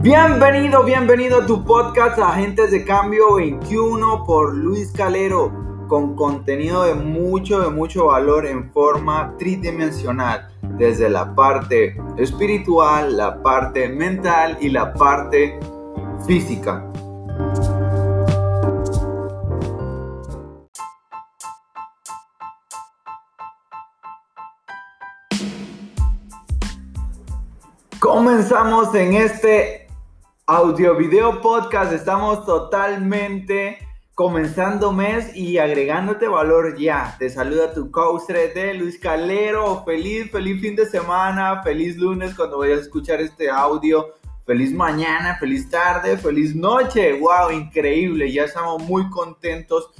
Bienvenido, bienvenido a tu podcast Agentes de Cambio 21 por Luis Calero, con contenido de mucho, de mucho valor en forma tridimensional, desde la parte espiritual, la parte mental y la parte física. Comenzamos en este audio video podcast. Estamos totalmente comenzando mes y agregándote valor ya. Te saluda tu coach de Luis Calero. Feliz, feliz fin de semana, feliz lunes cuando vayas a escuchar este audio. Feliz mañana, feliz tarde, feliz noche. Wow, increíble. Ya estamos muy contentos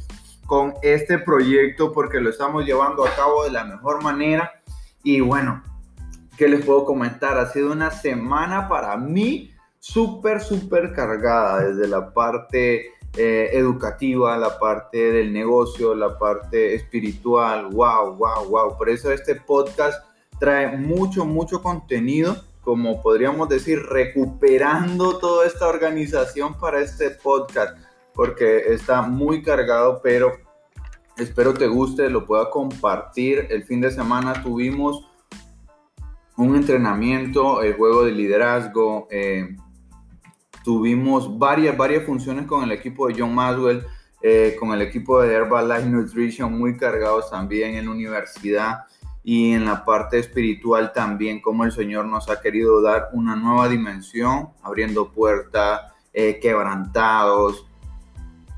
con este proyecto porque lo estamos llevando a cabo de la mejor manera. Y bueno, ¿qué les puedo comentar? Ha sido una semana para mí súper, súper cargada desde la parte eh, educativa, la parte del negocio, la parte espiritual. Wow, wow, wow. Por eso este podcast trae mucho, mucho contenido, como podríamos decir, recuperando toda esta organización para este podcast, porque está muy cargado, pero espero te guste, lo pueda compartir. El fin de semana tuvimos un entrenamiento, el juego de liderazgo. Eh, tuvimos varias, varias funciones con el equipo de John Maswell, eh, con el equipo de Herbalife Nutrition, muy cargados también en la universidad y en la parte espiritual también, como el Señor nos ha querido dar una nueva dimensión, abriendo puertas, eh, quebrantados.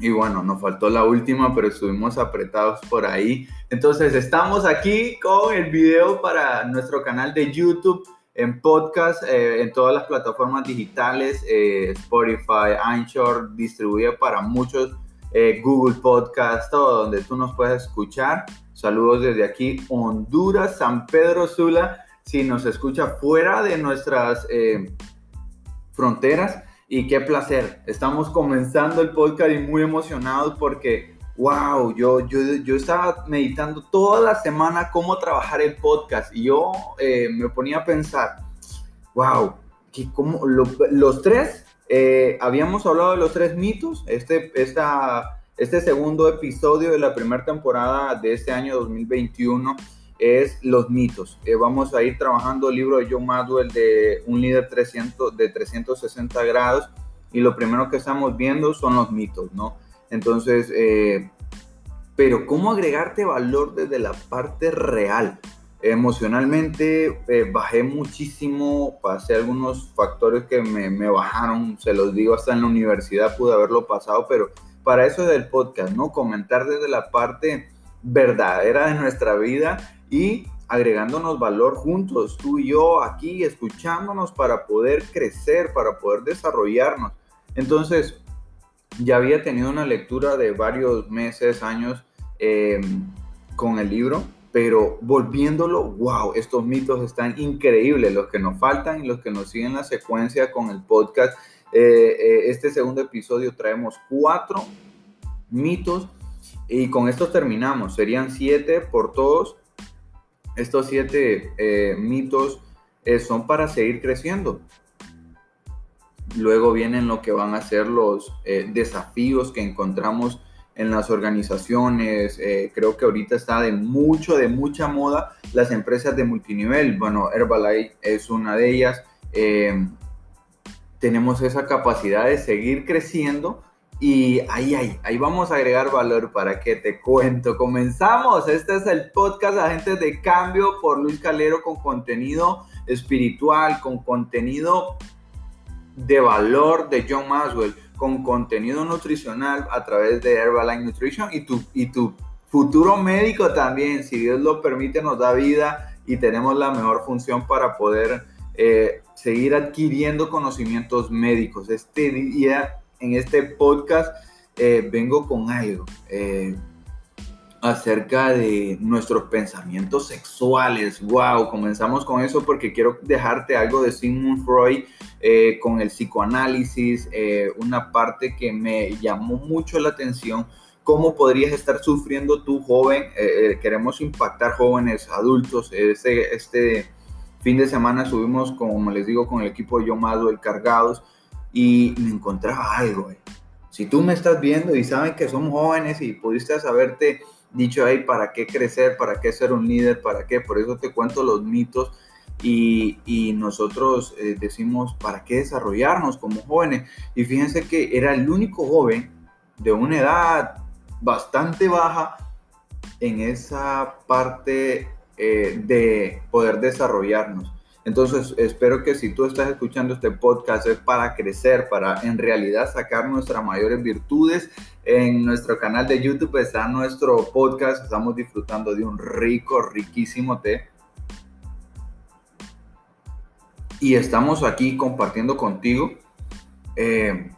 Y bueno, nos faltó la última, pero estuvimos apretados por ahí. Entonces estamos aquí con el video para nuestro canal de YouTube en podcast, eh, en todas las plataformas digitales, eh, Spotify, Anchor, distribuye para muchos, eh, Google Podcast, todo donde tú nos puedes escuchar. Saludos desde aquí, Honduras, San Pedro Sula, si nos escucha fuera de nuestras fronteras. Y qué placer, estamos comenzando el podcast y muy emocionados porque wow, yo, yo, yo estaba meditando toda la semana cómo trabajar el podcast y yo eh, me ponía a pensar, wow, que como los tres, eh, habíamos hablado de los tres mitos, este, esta, este segundo episodio de la primera temporada de este año 2021 es los mitos. Eh, vamos a ir trabajando el libro de John Madwell de un líder 300, de 360 grados y lo primero que estamos viendo son los mitos, ¿no? Entonces, eh, pero ¿cómo agregarte valor desde la parte real? Emocionalmente eh, bajé muchísimo, pasé algunos factores que me, me, bajaron, se los digo, hasta en la universidad pude haberlo pasado, pero para eso es el podcast, ¿no? Comentar desde la parte verdadera de nuestra vida y agregándonos valor juntos, tú y yo aquí, escuchándonos para poder crecer, para poder desarrollarnos. Entonces, ya había tenido una lectura de varios meses, años em, con el libro, pero volviéndolo, wow, estos mitos están increíbles, los que nos faltan y los que nos siguen la secuencia con el podcast. Eh, eh, este segundo episodio traemos cuatro mitos y con estos terminamos. Serían siete por todos. Estos siete eh, mitos son para seguir creciendo. Luego vienen lo que van a ser los eh, desafíos que encontramos en las organizaciones. Eh, creo que ahorita está de mucho, de mucha moda las empresas de multinivel. Bueno, Herbalife es una de ellas. Eh, tenemos esa capacidad de seguir creciendo y ahí, ahí, ahí vamos a agregar valor para que te cuento. Comenzamos. Este es el podcast Agentes de Cambio por Luis Calero con contenido espiritual, con contenido de valor de John Maswell con contenido nutricional a través de Herbalife Nutrition y tu, y tu futuro médico también, si Dios lo permite, nos da vida y tenemos la mejor función para poder eh, seguir adquiriendo conocimientos médicos. Este día, en este podcast, eh, vengo con algo. Eh, acerca de nuestros pensamientos sexuales. Wow, comenzamos con eso porque quiero dejarte algo de Sigmund Freud eh, con el psicoanálisis, eh, una parte que me llamó mucho la atención. ¿Cómo podrías estar sufriendo tú, joven? Eh, queremos impactar jóvenes, adultos. Este, este fin de semana subimos, como les digo, con el equipo de Yo el Cargados y me encontraba algo. Si tú me estás viendo y saben que somos jóvenes y pudiste haberte dicho ahí para qué crecer, para qué ser un líder, para qué, por eso te cuento los mitos y, nosotros eh, decimos para qué desarrollarnos como jóvenes. Y fíjense que era el único joven de una edad bastante baja en esa parte eh, de poder desarrollarnos. Entonces, espero que si tú estás escuchando este podcast es para crecer, para en realidad sacar nuestras mayores virtudes. En nuestro canal de YouTube está nuestro podcast. Estamos disfrutando de un rico, riquísimo té. Y estamos aquí compartiendo contigo eh,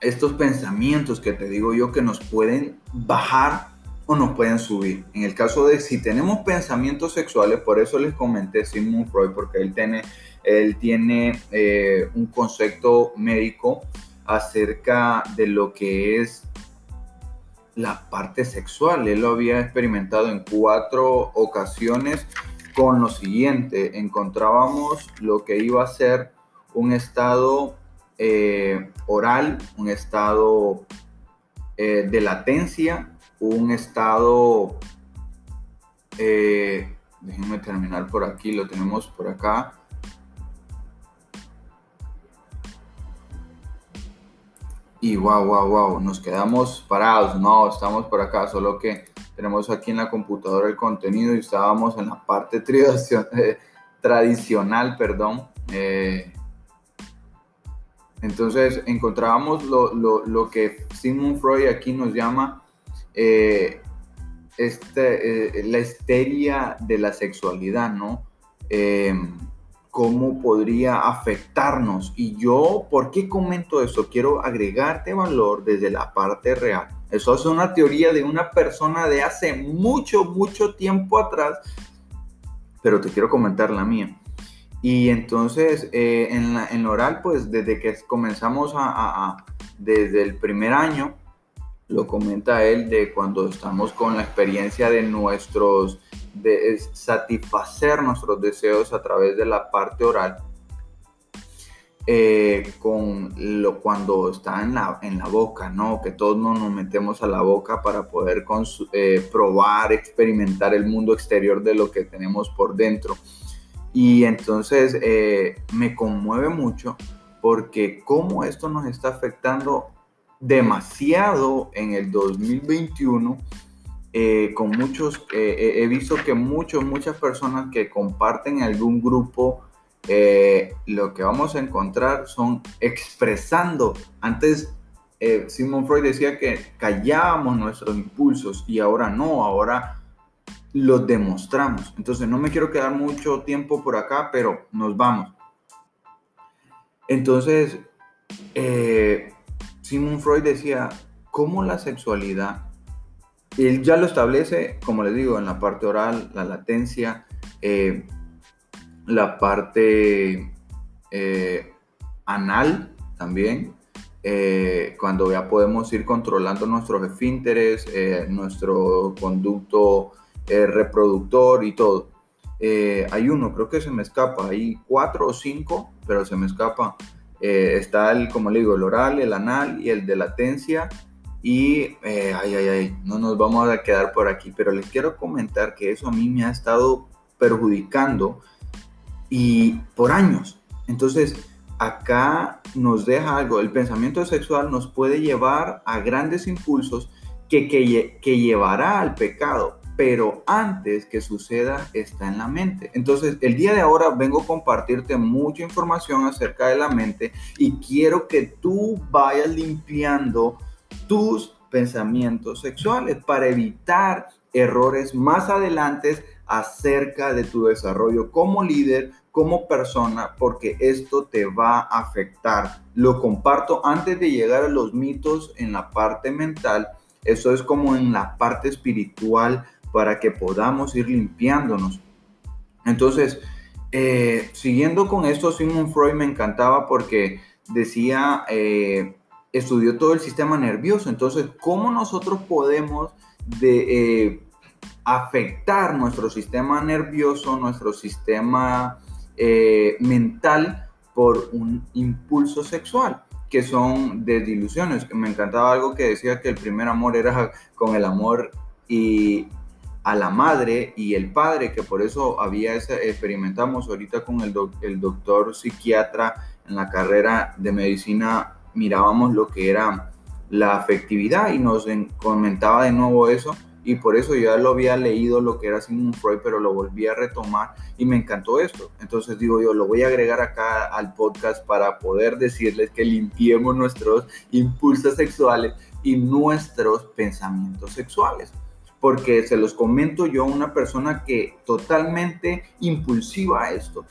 estos pensamientos que te digo yo que nos pueden bajar o nos pueden subir. En el caso de si tenemos pensamientos sexuales, por eso les comenté Sigmund Freud, porque él tiene, él tiene eh, un concepto médico acerca de lo que es la parte sexual. Él lo había experimentado en cuatro ocasiones con lo siguiente. Encontrábamos lo que iba a ser un estado eh, oral, un estado eh, de latencia, un estado, eh, déjenme terminar por aquí, lo tenemos por acá. Y wow, wow, wow, nos quedamos parados, no, estamos por acá, solo que tenemos aquí en la computadora el contenido y estábamos en la parte tradicional, perdón. Eh, entonces encontrábamos lo, lo, lo, que Sigmund Freud aquí nos llama eh, este, eh, la histeria de la sexualidad, ¿no? Eh, ¿Cómo podría afectarnos? Y yo, ¿por qué comento eso? Quiero agregarte valor desde la parte real. Eso es una teoría de una persona de hace mucho, mucho tiempo atrás, pero te quiero comentar la mía. Y entonces, en, la, oral, pues desde que comenzamos a, desde el primer año, lo comenta él de cuando estamos con la experiencia de nuestros, de satisfacer nuestros deseos a través de la parte oral, eh, con lo cuando está en la, en la boca, ¿no? Que todos nos, metemos a la boca para poder eh, probar, experimentar el mundo exterior de lo que tenemos por dentro. Y entonces eh, me conmueve mucho porque cómo esto nos está afectando demasiado en el 2021. Eh, con muchos, eh, he visto que muchos, muchas personas que comparten algún grupo, eh, lo que vamos a encontrar son expresando. Antes, Simon Freud decía que callábamos nuestros impulsos y ahora no, ahora los demostramos. Entonces, no me quiero quedar mucho tiempo por acá, pero nos vamos. Entonces, eh, Simon Freud decía, ¿cómo la sexualidad, él ya lo establece, como les digo, en la parte oral, la latencia, eh, la parte eh, anal también, eh, cuando ya podemos ir controlando nuestros esfínteres, nuestro conducto reproductor y todo. hay uno, creo que se me escapa, hay cuatro o cinco, pero se me escapa eh, está el, como le digo, el oral, el anal y el de latencia. Y, eh, ay, ay, ay, no nos vamos a quedar por aquí, pero les quiero comentar que eso a mí me ha estado perjudicando y por años. Entonces, acá nos deja algo, el pensamiento sexual nos puede llevar a grandes impulsos que, que, que llevará al pecado, pero antes que suceda está en la mente. Entonces, el día de ahora vengo a compartirte mucha información acerca de la mente y quiero que tú vayas limpiando tus pensamientos sexuales para evitar errores más adelante acerca de tu desarrollo como líder, como persona, porque esto te va a afectar. Lo comparto antes de llegar a los mitos en la parte mental. Eso es como en la parte espiritual para que podamos ir limpiándonos. Entonces, eh, siguiendo con esto, Sigmund Freud me encantaba porque decía, eh, estudió todo el sistema nervioso, entonces, ¿cómo nosotros podemos de, eh, afectar nuestro sistema nervioso, nuestro sistema mental por un impulso sexual? que son desilusiones. Me encantaba algo que decía que el primer amor era con el amor y a la madre y el padre, que por eso había ese, experimentamos ahorita con el, doctor psiquiatra en la carrera de medicina, mirábamos lo que era la afectividad y nos comentaba de nuevo eso y por eso yo ya lo había leído lo que era Sigmund Freud, pero lo volví a retomar y me encantó esto. Entonces digo yo, lo voy a agregar acá al podcast para poder decirles que limpiemos nuestros impulsos sexuales y nuestros pensamientos sexuales. Porque se los comento yo, una persona que totalmente impulsiva a esto.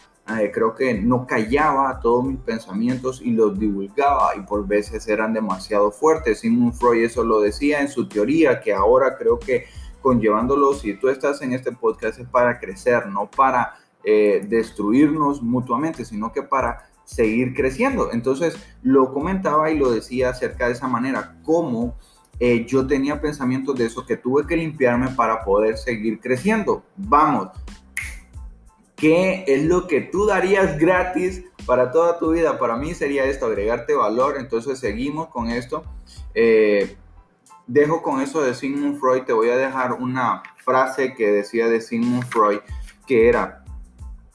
Creo que no callaba todos mis pensamientos y los divulgaba y por veces eran demasiado fuertes. Sigmund Freud eso lo decía en su teoría, que ahora creo que conllevándolo, si tú estás en este podcast es para crecer, no para eh, destruirnos mutuamente, sino que para seguir creciendo. Entonces lo comentaba y lo decía acerca de esa manera, cómo eh, yo tenía pensamientos de eso que tuve que limpiarme para poder seguir creciendo. Vamos, ¿Qué es lo que tú darías gratis para toda tu vida? Para mí sería esto, agregarte valor. Entonces seguimos con esto. Eh, dejo con eso de Sigmund Freud. Te voy a dejar una frase que decía de Sigmund Freud, que era,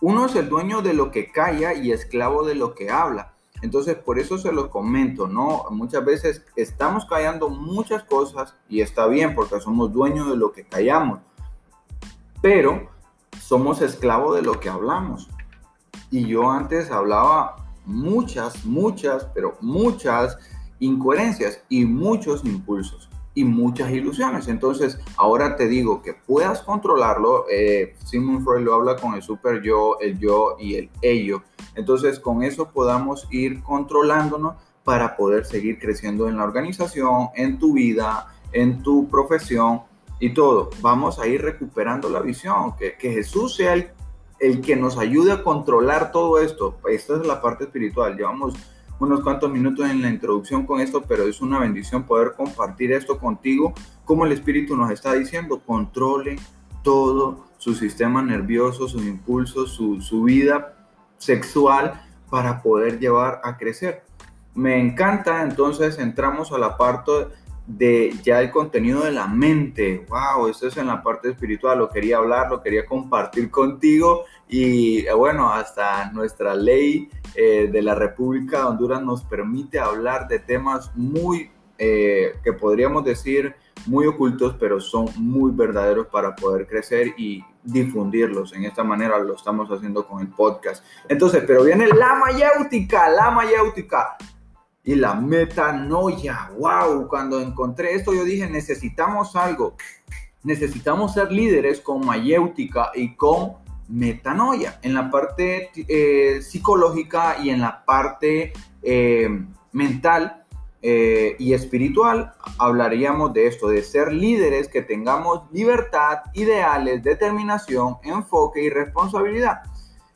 uno es el dueño de lo que calla y esclavo de lo que habla. Entonces, por eso se lo comento, ¿no? Muchas veces estamos callando muchas cosas y está bien porque somos dueños de lo que callamos. Pero somos esclavos de lo que hablamos. Y yo antes hablaba muchas, muchas, pero muchas incoherencias y muchos impulsos y muchas ilusiones. Entonces, ahora te digo que puedas controlarlo. Eh, Simon Freud lo habla con el super yo, el yo y el ello. Entonces, con eso podamos ir controlándonos para poder seguir creciendo en la organización, en tu vida, en tu profesión y todo, vamos a ir recuperando la visión, que, que Jesús sea el, el, que nos ayude a controlar todo esto. Esta es la parte espiritual. Llevamos unos cuantos minutos en la introducción con esto, pero es una bendición poder compartir esto contigo, como el Espíritu nos está diciendo, controle todo su sistema nervioso, sus impulsos, su, su vida sexual para poder llevar a crecer. Me encanta, entonces entramos a la parte de ya el contenido de la mente. Wow, eso es en la parte espiritual, lo quería hablar, lo quería compartir contigo y eh, bueno, hasta nuestra ley eh, de la República de Honduras nos permite hablar de temas muy, eh, que podríamos decir, muy ocultos, pero son muy verdaderos para poder crecer y difundirlos. En esta manera lo estamos haciendo con el podcast. Entonces, pero viene la mayéutica, la mayéutica y la metanoia. ¡Wow! Cuando encontré esto yo dije, necesitamos algo. Necesitamos ser líderes con mayéutica y con metanoia. En la parte eh, psicológica y en la parte eh, mental eh, y espiritual hablaríamos de esto, de ser líderes que tengamos libertad, ideales, determinación, enfoque y responsabilidad.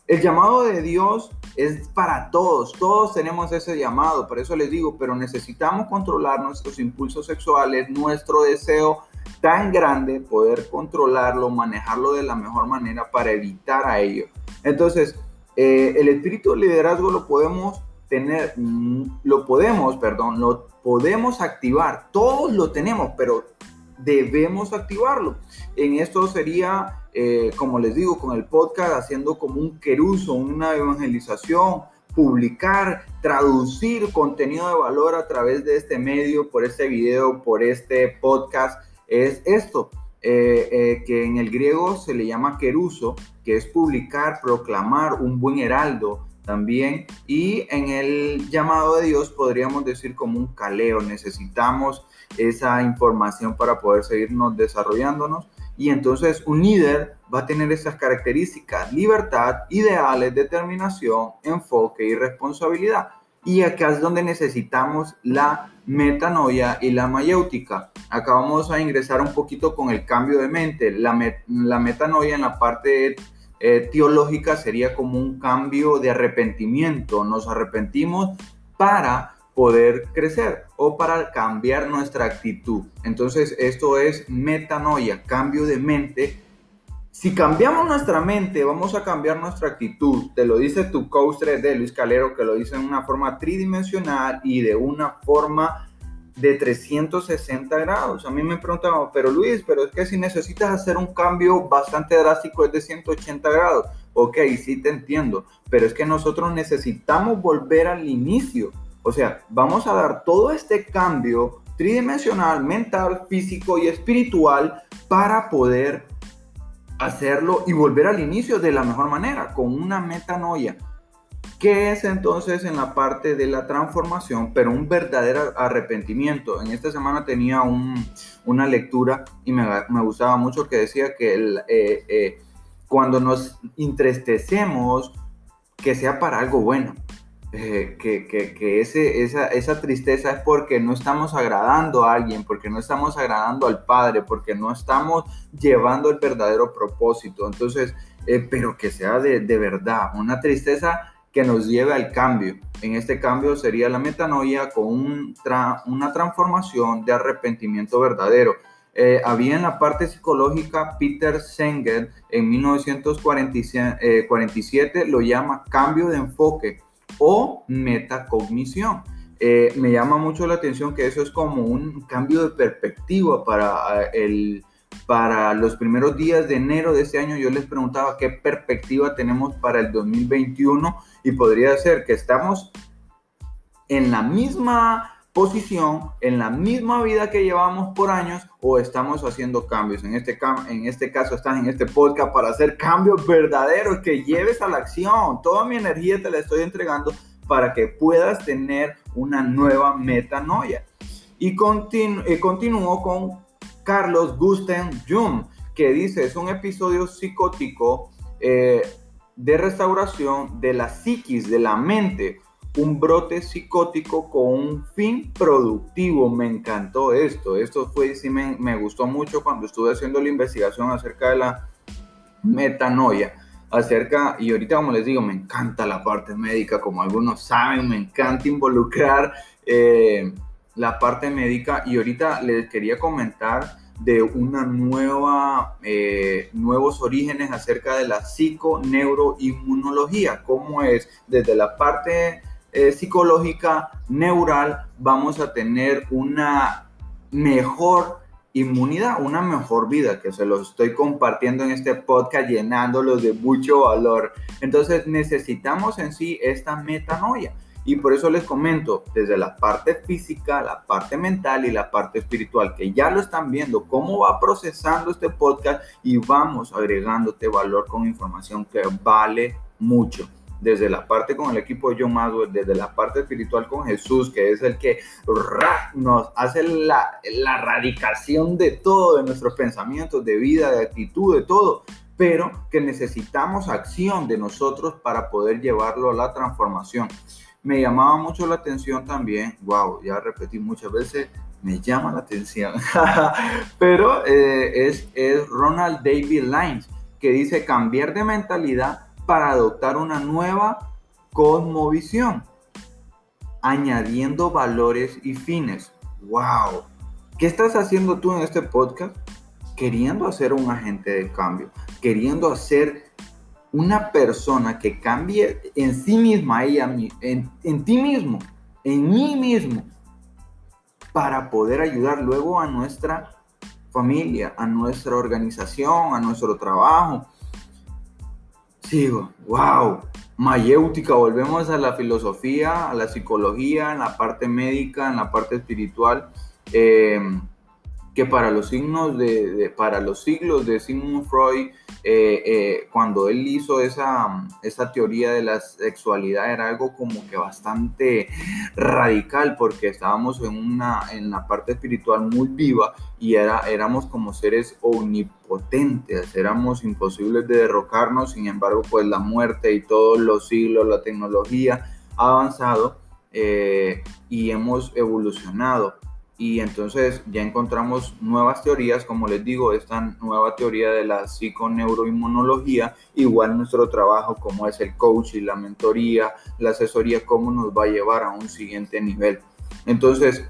El llamado de Dios es para todos, todos tenemos ese llamado, por eso les digo, pero necesitamos controlar nuestros impulsos sexuales, nuestro deseo tan grande, poder controlarlo, manejarlo de la mejor manera para evitar a ello. Entonces, eh, el espíritu de liderazgo lo podemos tener, mm, lo podemos, perdón, lo podemos activar, todos lo tenemos, pero debemos activarlo. En esto sería, eh, como les digo, con el podcast, haciendo como un queruso, una evangelización, publicar, traducir contenido de valor a través de este medio, por este video, por este podcast, es esto. Eh, eh, que en el griego se le llama queruso, que es publicar, proclamar un buen heraldo también. Y en el llamado de Dios podríamos decir como un caleo. Necesitamos esa información para poder seguirnos desarrollándonos. Y entonces un líder va a tener esas características, libertad, ideales, determinación, enfoque y responsabilidad. Y acá es donde necesitamos la metanoia y la mayéutica. Acá vamos a ingresar un poquito con el cambio de mente. La, la metanoia en la parte eh, teológica sería como un cambio de arrepentimiento. Nos arrepentimos para poder crecer o para cambiar nuestra actitud. Entonces, esto es metanoia, cambio de mente Si cambiamos nuestra mente, vamos a cambiar nuestra actitud. Te lo dice tu coach 3D, Luis Calero, que lo dice en una forma tridimensional y de una forma de 360 grados. A mí me preguntaban, pero Luis, pero es que si necesitas hacer un cambio bastante drástico es de 180 grados. Ok, sí te entiendo, pero es que nosotros necesitamos volver al inicio. O sea, vamos a dar todo este cambio tridimensional, mental, físico y espiritual para poder hacerlo y volver al inicio de la mejor manera, con una metanoia. ¿Qué es entonces en la parte de la transformación, pero un verdadero arrepentimiento? En esta semana tenía una lectura y me, gustaba mucho que decía que eh, eh, cuando nos entristecemos, que sea para algo bueno. Eh, que, esa, tristeza es porque no estamos agradando a alguien, porque no estamos agradando al Padre, porque no estamos llevando el verdadero propósito. Entonces, pero que sea de, de, verdad, una tristeza que nos lleve al cambio. En este cambio sería la metanoia con un una transformación de arrepentimiento verdadero. Eh, había en la parte psicológica Peter Senger en 1947 lo llama cambio de enfoque o metacognición. Eh, me llama mucho la atención que eso es como un cambio de perspectiva para, eh, el, para los primeros días de enero de este año. Yo les preguntaba qué perspectiva tenemos para el 2021 y podría ser que estamos en la misma posición, en la misma vida que llevamos por años o estamos haciendo cambios. En este, en este caso estás en este podcast para hacer cambios verdaderos que lleves a la acción. Toda mi energía te la estoy entregando para que puedas tener una nueva metanoia. Y continu eh, continúo con Carlos Gusten Jung, que dice, es un episodio psicótico eh, de restauración de la psiquis, de la mente un brote psicótico con un fin productivo. Me encantó esto. Esto fue, sí me, me gustó mucho cuando estuve haciendo la investigación acerca de la metanoia. Acerca, y ahorita como les digo, me encanta la parte médica, como algunos saben, me encanta involucrar eh, la parte médica. Y ahorita les quería comentar de una nueva, eh, nuevos orígenes acerca de la psiconeuroinmunología, cómo es desde la parte eh, psicológica, neural, vamos a tener una mejor inmunidad, una mejor vida, que se lo estoy compartiendo en este podcast, llenándolos de mucho valor. Entonces necesitamos en sí esta metanoia. Y por eso les comento, desde la parte física, la parte mental y la parte espiritual, que ya lo están viendo, cómo va procesando este podcast y vamos agregándote valor con información que vale mucho desde la parte con el equipo de John Maswell, desde la parte espiritual con Jesús, que es el que nos hace la, la radicación de todo, de nuestros pensamientos, de vida, de actitud, de todo, pero que necesitamos acción de nosotros para poder llevarlo a la transformación. Me llamaba mucho la atención también, wow, ya repetí muchas veces, me llama la atención, pero eh, es, es Ronald David Lines, que dice cambiar de mentalidad para adoptar una nueva cosmovisión, añadiendo valores y fines. ¡Wow! ¿Qué estás haciendo tú en este podcast? Queriendo hacer un agente de cambio, queriendo hacer una persona que cambie en sí misma, ella, en, en ti mismo, en mí mismo, para poder ayudar luego a nuestra familia, a nuestra organización, a nuestro trabajo, Sigo, wow, mayéutica, volvemos a la filosofía, a la psicología, en la parte médica, en la parte espiritual, eh, que para los signos de, para los siglos de Sigmund Freud eh, eh, cuando él hizo esa, esa teoría de la sexualidad era algo como que bastante radical porque estábamos en, una, en la parte espiritual muy viva y era, éramos como seres omnipotentes, éramos imposibles de derrocarnos, sin embargo pues la muerte y todos los siglos, la tecnología ha avanzado eh, y hemos evolucionado y entonces ya encontramos nuevas teorías, como les digo, esta nueva teoría de la psiconeuroinmunología, igual nuestro trabajo como es el coach y la mentoría, la asesoría, cómo nos va a llevar a un siguiente nivel. Entonces,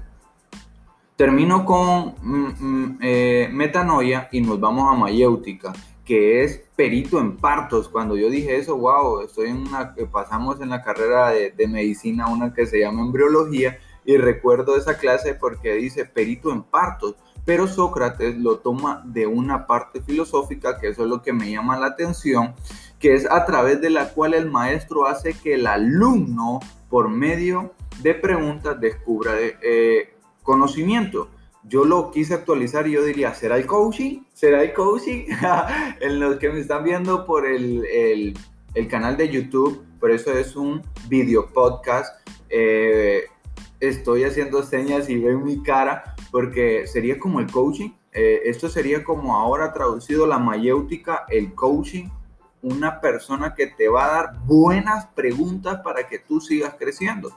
termino con mm, mm, eh, metanoia y nos vamos a mayéutica, que es perito en partos. Cuando yo dije eso, wow, estoy en una, pasamos en la carrera de, de medicina, una que se llama embriología, y recuerdo esa clase porque dice perito en partos pero Sócrates lo toma de una parte filosófica, que eso es lo que me llama la atención, que es a través de la cual el maestro hace que el alumno, por medio de preguntas, descubra eh, conocimiento. Yo lo quise actualizar y yo diría, ¿será el coaching? ¿Será el coaching? en los que me están viendo por el, canal de YouTube, por eso es un video podcast. Eh, estoy haciendo señas y ven mi cara porque sería como el coaching. Eh, esto sería como ahora traducido la mayéutica, el coaching, una persona que te va a dar buenas preguntas para que tú sigas creciendo.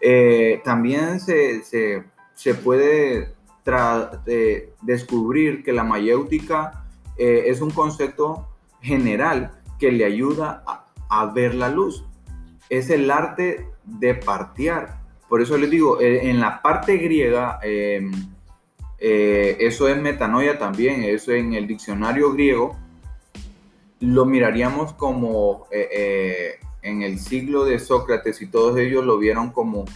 Eh, también se, se, puede descubrir que la mayéutica eh, es un concepto general que le ayuda a, a ver la luz. Es el arte de partear por eso les digo, eh, en la parte griega, em, eh, eso es metanoia también, eso en el diccionario griego, lo miraríamos como eh, en el siglo de Sócrates y todos ellos lo vieron como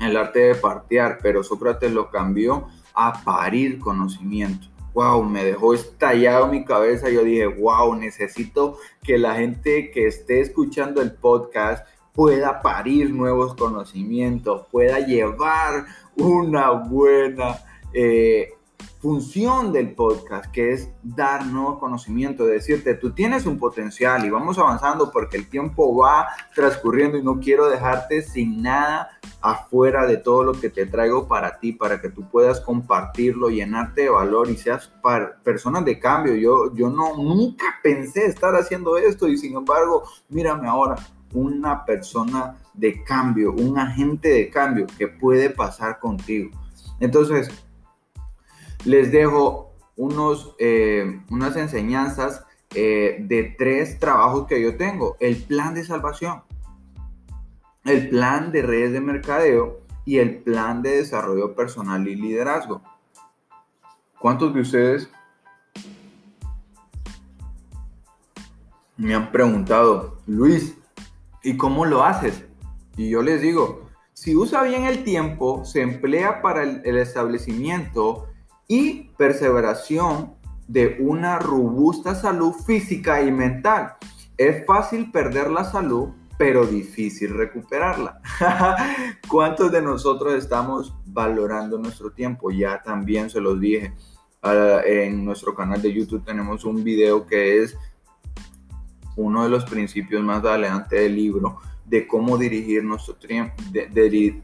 el arte de partear, pero Sócrates lo cambió a parir conocimiento. Wow, me dejó estallado mi cabeza. Yo dije, wow, necesito que la gente que esté escuchando el podcast pueda parir nuevos conocimientos, pueda llevar una buena eh, función del podcast, que es dar nuevos conocimientos, decirte, tú tienes un potencial y vamos avanzando porque el tiempo va transcurriendo y no quiero dejarte sin nada afuera de todo lo que te traigo para ti, para que tú puedas compartirlo, llenarte de valor y seas personas de cambio. Yo, yo no, nunca pensé estar haciendo esto y sin embargo, mírame ahora, una persona de cambio, un agente de cambio que puede pasar contigo. Entonces, les dejo unos, eh, unas enseñanzas eh, de tres trabajos que yo tengo. El plan de salvación, el plan de redes de mercadeo y el plan de desarrollo personal y liderazgo. ¿Cuántos de ustedes me han preguntado, Luis, ¿Y cómo lo haces? Y yo les digo, si usa bien el tiempo, se emplea para el, establecimiento y perseveración de una robusta salud física y mental. Es fácil perder la salud, pero difícil recuperarla. ¿Cuántos de nosotros estamos valorando nuestro tiempo? Ya también se los dije. Ah, en nuestro canal de YouTube tenemos un video que es uno de los principios más adelante del libro de cómo dirigir nuestro tiempo, de,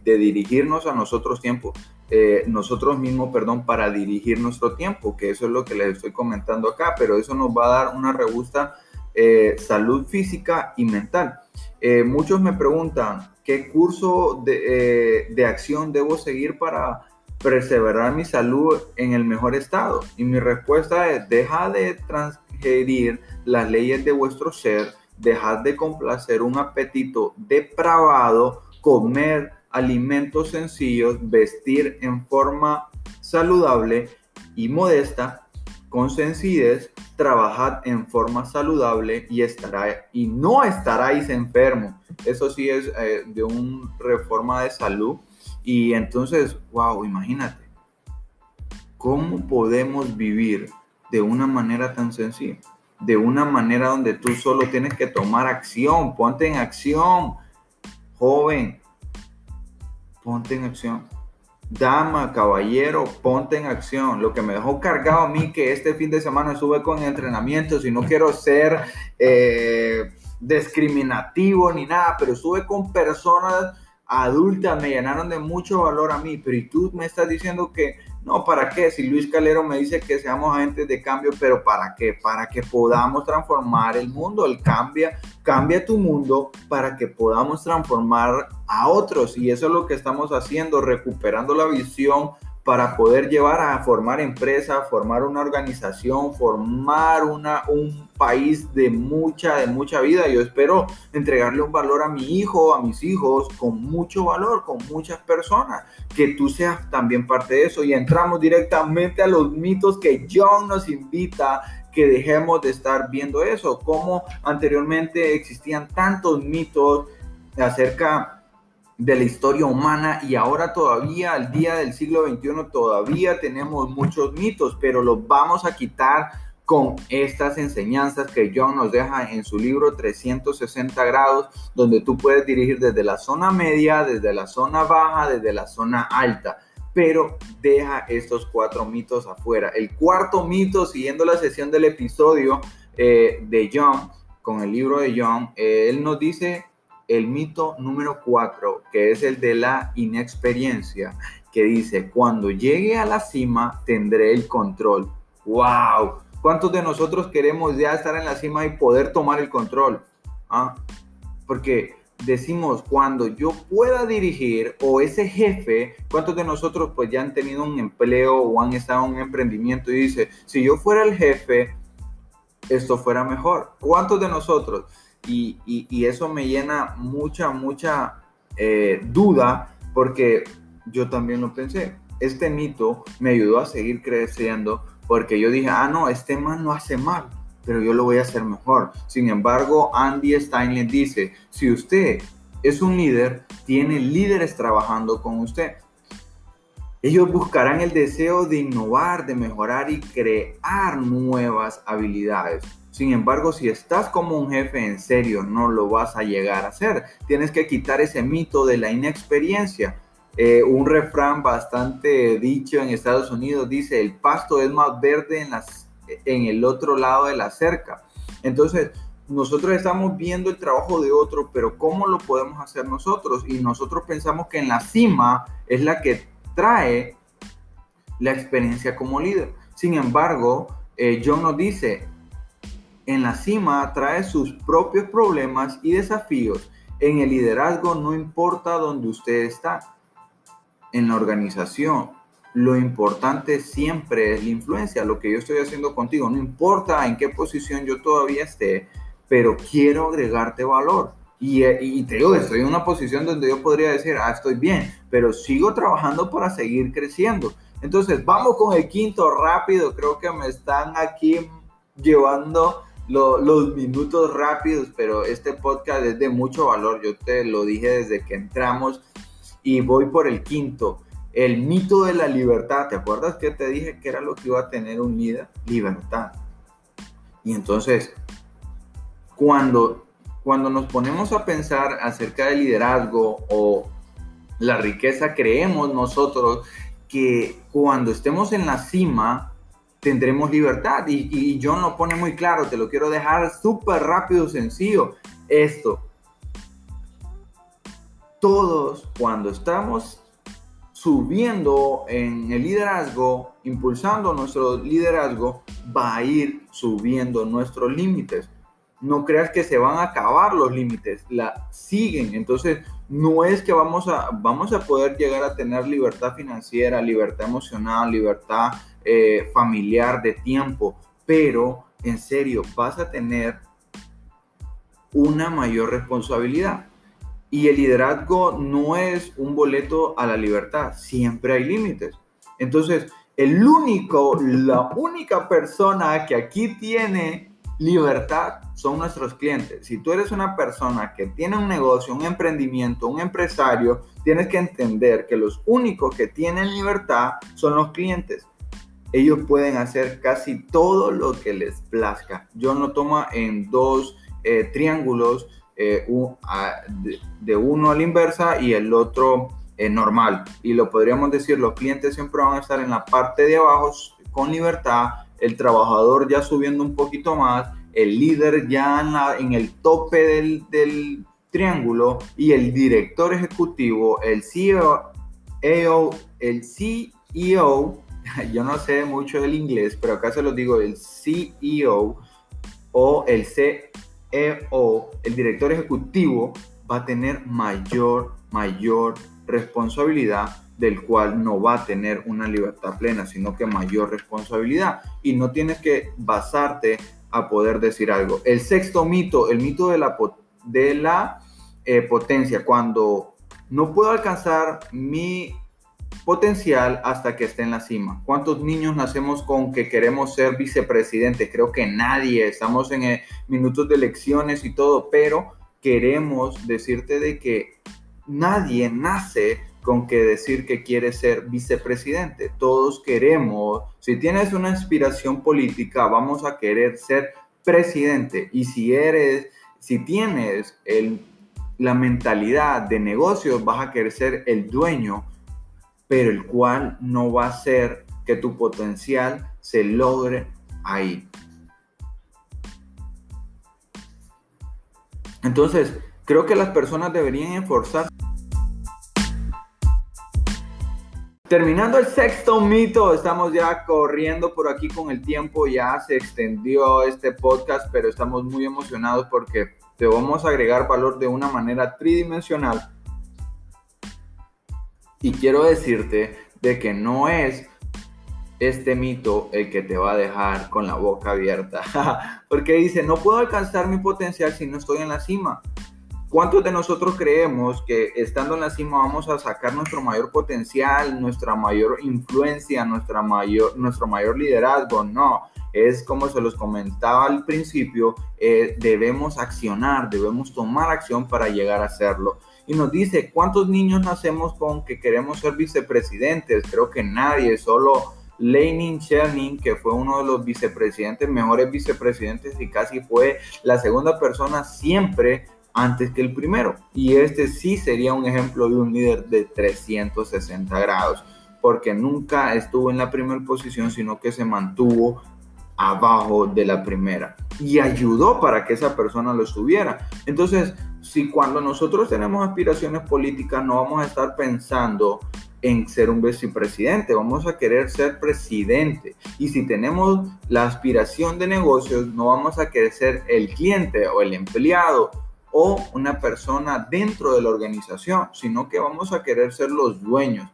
dirigirnos a nosotros tiempo, eh, nosotros mismos, perdón, para dirigir nuestro tiempo, que eso es lo que les estoy comentando acá, pero eso nos va a dar una robusta eh, salud física y mental. Eh, muchos me preguntan, ¿qué curso de, de acción debo seguir para perseverar mi salud en el mejor estado? Y mi respuesta es, deja de transgerir las leyes de vuestro ser, dejad de complacer un apetito depravado, comer alimentos sencillos, vestir en forma saludable y modesta, con sencillez, trabajad en forma saludable y estará y no estaráis enfermos. Eso sí es eh, de una reforma de salud. Y entonces, wow, imagínate, ¿cómo podemos vivir de una manera tan sencilla? de una manera donde tú solo tienes que tomar acción. Ponte en acción, joven. Ponte en acción. Dama, caballero, ponte en acción. Lo que me dejó cargado a mí que este fin de semana estuve con entrenamientos y no quiero ser eh, discriminativo ni nada, pero estuve con personas adultas, me llenaron de mucho valor a mí, pero y tú me estás diciendo que no, ¿para qué? Si Luis Calero me dice que seamos agentes de cambio, pero ¿para qué? Para que podamos transformar el mundo. El cambia, cambia tu mundo para que podamos transformar a otros. Y eso es lo que estamos haciendo, recuperando la visión para poder llevar a formar empresa, formar una organización, formar una, un país de mucha, de mucha vida. Yo espero entregarle un valor a mi hijo, a mis hijos, con mucho valor, con muchas personas, que tú seas también parte de eso. Y entramos directamente a los mitos que John nos invita que dejemos de estar viendo eso, como anteriormente existían tantos mitos acerca de la historia humana y ahora todavía al día del siglo XXI todavía tenemos muchos mitos, pero los vamos a quitar con estas enseñanzas que John nos deja en su libro 360 grados, donde tú puedes dirigir desde la zona media, desde la zona baja, desde la zona alta. Pero deja estos cuatro mitos afuera. El cuarto mito, siguiendo la sesión del episodio eh, de John, con el libro de John, eh, él nos dice el mito número cuatro, que es el de la inexperiencia, que dice, cuando llegue a la cima tendré el control. ¡Wow! ¿Cuántos de nosotros queremos ya estar en la cima y poder tomar el control? ¿Ah? Porque decimos, cuando yo pueda dirigir o ese jefe, ¿cuántos de nosotros pues ya han tenido un empleo o han estado en un emprendimiento y dice, si yo fuera el jefe, esto fuera mejor? ¿Cuántos de nosotros? Y, eso me llena mucha, mucha eh, duda porque yo también lo pensé. Este mito me ayudó a seguir creciendo porque yo dije, ah, no, este man no hace mal, pero yo lo voy a hacer mejor. Sin embargo, Andy Steinle dice, si usted es un líder, tiene líderes trabajando con usted. Ellos buscarán el deseo de innovar, de mejorar y crear nuevas habilidades. Sin embargo, si estás como un jefe en serio, no lo vas a llegar a hacer. Tienes que quitar ese mito de la inexperiencia. Eh, un refrán bastante dicho en Estados Unidos dice, el pasto es más verde en, las, en el otro lado de la cerca. Entonces, nosotros estamos viendo el trabajo de otro, pero ¿cómo lo podemos hacer nosotros? Y nosotros pensamos que en la cima es la que trae la experiencia como líder. Sin embargo, eh, John nos dice, en la cima trae sus propios problemas y desafíos. En el liderazgo no importa dónde usted está en la organización, lo importante siempre es la influencia, lo que yo estoy haciendo contigo, no importa en qué posición yo todavía esté, pero quiero agregarte valor. Y, y, te digo, estoy en una posición donde yo podría decir, ah, estoy bien, pero sigo trabajando para seguir creciendo. Entonces, vamos con el quinto rápido. Creo que me están aquí llevando los minutos rápidos, pero este podcast es de mucho valor. Yo te lo dije desde que entramos y voy por el quinto, el mito de la libertad. ¿Te acuerdas que te dije que era lo que iba a tener un líder? Libertad. Y entonces, cuando, cuando nos ponemos a pensar acerca del liderazgo o la riqueza, creemos nosotros que cuando estemos en la cima, tendremos libertad. Y, y John lo pone muy claro, te lo quiero dejar súper rápido, sencillo. Esto, todos cuando estamos subiendo en el liderazgo, impulsando nuestro liderazgo, va a ir subiendo nuestros límites. No creas que se van a acabar los límites, la siguen. Entonces, no es que vamos a, vamos a poder llegar a tener libertad financiera, libertad emocional, libertad eh, familiar de tiempo, pero en serio, vas a tener una mayor responsabilidad. Y el liderazgo no es un boleto a la libertad, siempre hay límites. Entonces, el único, la única persona que aquí tiene libertad son nuestros clientes. Si tú eres una persona que tiene un negocio, un emprendimiento, un empresario, tienes que entender que los únicos que tienen libertad son los clientes. Ellos pueden hacer casi todo lo que les plazca. Yo no tomo en dos eh, triángulos eh, de, uno a la inversa y el otro eh, normal. Y lo podríamos decir, los clientes siempre van a estar en la parte de abajo con libertad, el trabajador ya subiendo un poquito más, el líder ya en el tope del, del, triángulo y el director ejecutivo, el CEO, el CEO, yo no sé mucho del inglés, pero acá se lo digo, el CEO o el C o el director ejecutivo, va a tener mayor, mayor responsabilidad del cual no va a tener una libertad plena, sino que mayor responsabilidad. Y no tienes que basarte a poder decir algo. El sexto mito, el mito de la, de la eh, potencia, cuando no puedo alcanzar mi potencial hasta que esté en la cima. ¿Cuántos niños nacemos con que queremos ser vicepresidente? Creo que nadie, estamos en eh, minutos de elecciones y todo, pero queremos decirte de que nadie nace con que decir que quiere ser vicepresidente. Todos queremos, si tienes una inspiración política, vamos a querer ser presidente. Y si eres, si tienes la mentalidad de negocios, vas a querer ser el dueño pero el cual no va a ser que tu potencial se logre ahí. Entonces, creo que las personas deberían esforzarse. Terminando el sexto mito, estamos ya corriendo por aquí con el tiempo, ya se extendió este podcast, pero estamos muy emocionados porque te vamos a agregar valor de una manera tridimensional y quiero decirte de que no es este mito el que te va a dejar con la boca abierta. Porque dice, no puedo alcanzar mi potencial si no estoy en la cima. ¿Cuántos de nosotros creemos que estando en la cima vamos a sacar nuestro mayor potencial, nuestra mayor influencia, nuestra mayor, nuestro mayor liderazgo? No, es como se los comentaba al principio, eh, debemos accionar, debemos tomar acción para llegar a hacerlo y nos dice, ¿cuántos niños nacemos con que queremos ser vicepresidentes? Creo que nadie, solo Lenin Chernin, que fue uno de los vicepresidentes, mejores vicepresidentes y casi fue la segunda persona siempre antes que el primero. Y este sí sería un ejemplo de un líder de 360 grados, porque nunca estuvo en la primera posición, sino que se mantuvo abajo de la primera y ayudó para que esa persona lo estuviera. Entonces, si cuando nosotros tenemos aspiraciones políticas no vamos a estar pensando en ser un vicepresidente, vamos a querer ser presidente. Y si tenemos la aspiración de negocios, no vamos a querer ser el cliente o el empleado o una persona dentro de la organización, sino que vamos a querer ser los dueños.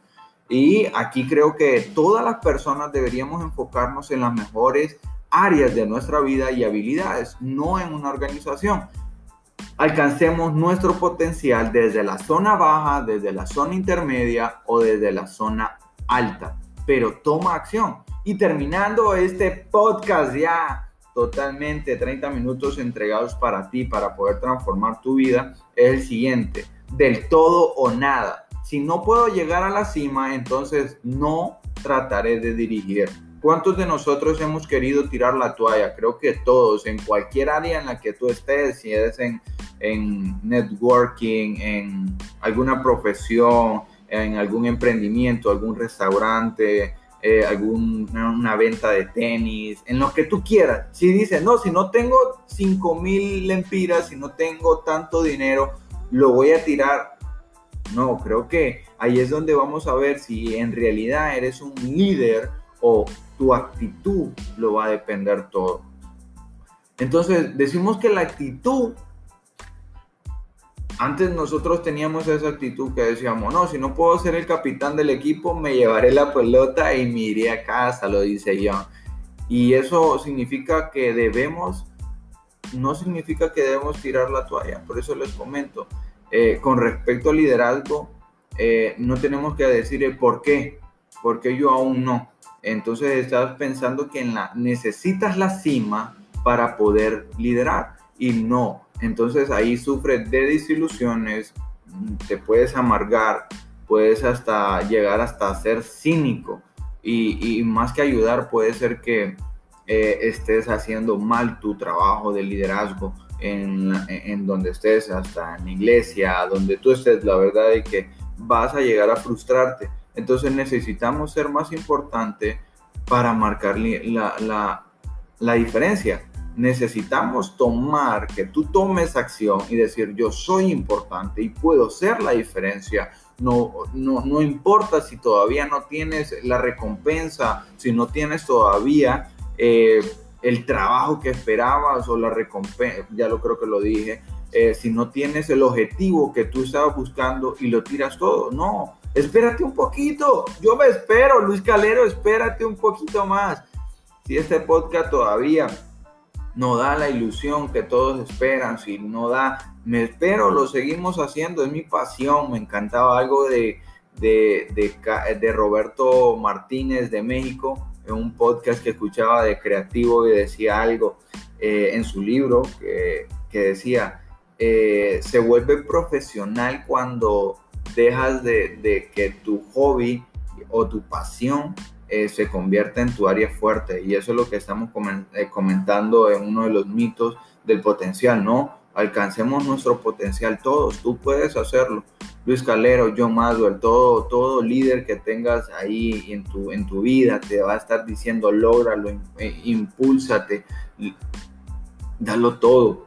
Y aquí creo que todas las personas deberíamos enfocarnos en las mejores áreas de nuestra vida y habilidades, no en una organización. Alcancemos nuestro potencial desde la zona baja, desde la zona intermedia o desde la zona alta, pero toma acción. Y terminando este podcast ya totalmente 30 minutos entregados para ti, para poder transformar tu vida, es el siguiente, del todo o nada. Si no puedo llegar a la cima, entonces no trataré de dirigir ¿Cuántos de nosotros hemos querido tirar la toalla? Creo que todos, en cualquier área en la que tú estés, si eres en, en networking, en alguna profesión, en algún emprendimiento, algún restaurante, eh, alguna venta de tenis, en lo que tú quieras. Si dices, no, si no tengo 5 mil lempiras, si no tengo tanto dinero, lo voy a tirar. No, creo que ahí es donde vamos a ver si en realidad eres un líder o tu actitud lo va a depender todo. Entonces, decimos que la actitud, antes nosotros teníamos esa actitud que decíamos, no, si no puedo ser el capitán del equipo, me llevaré la pelota y me iré a casa, lo dice John. Y eso significa que debemos, no significa que debemos tirar la toalla, por eso les comento. Eh, con respecto al liderazgo, eh, no tenemos que decir el por qué, porque yo aún no entonces estás pensando que necesitas la cima para poder liderar y no. Entonces ahí sufres de desilusiones, te puedes amargar, puedes hasta llegar hasta ser cínico y, más que ayudar puede ser que eh, estés haciendo mal tu trabajo de liderazgo en, en, donde estés, hasta en iglesia, donde tú estés, la verdad es que vas a llegar a frustrarte entonces necesitamos ser más importante para marcar la, la, diferencia. Necesitamos tomar, que tú tomes acción y decir, yo soy importante y puedo ser la diferencia. No, no, no importa si todavía no tienes la recompensa, si no tienes todavía eh, el trabajo que esperabas o la recompensa, ya lo creo que lo dije, eh, si no tienes el objetivo que tú estabas buscando y lo tiras todo. No, espérate un poquito. Yo me espero, Luis Calero, espérate un poquito más. Si este podcast todavía no da la ilusión que todos esperan, si no da, me espero, lo seguimos haciendo, es mi pasión, me encantaba algo de, de, de, Roberto Martínez de México, en un podcast que escuchaba de creativo y decía algo eh, en su libro que, que decía, eh, se vuelve profesional cuando dejas de, que tu hobby o tu pasión eh, se convierta en tu área fuerte. Y eso es lo que estamos comentando en uno de los mitos del potencial, ¿no? Alcancemos nuestro potencial todos, tú puedes hacerlo. Luis Calero, John Maswell, todo, todo líder que tengas ahí en tu, en tu vida te va a estar diciendo, lógralo, eh, impúlsate, dalo todo,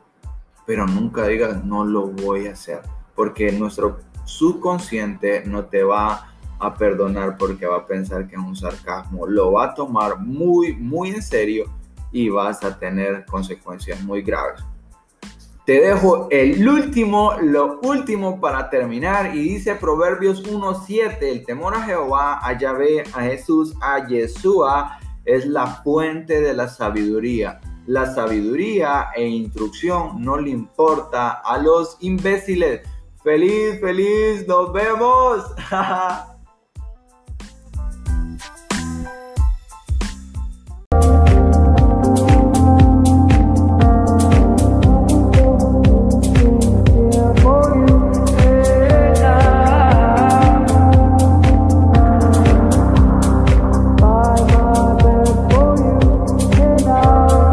pero nunca digas, no lo voy a hacer, porque nuestro subconsciente no te va a perdonar porque va a pensar que es un sarcasmo, lo va a tomar muy, muy en serio y vas a tener consecuencias muy graves. Te dejo el último, lo último para terminar y dice Proverbios 1.7, el temor a Jehová, a Yahvé, a Jesús, a Yeshua es la fuente de la sabiduría. La sabiduría e instrucción no le importa a los imbéciles. Feliz, feliz, nos vemos.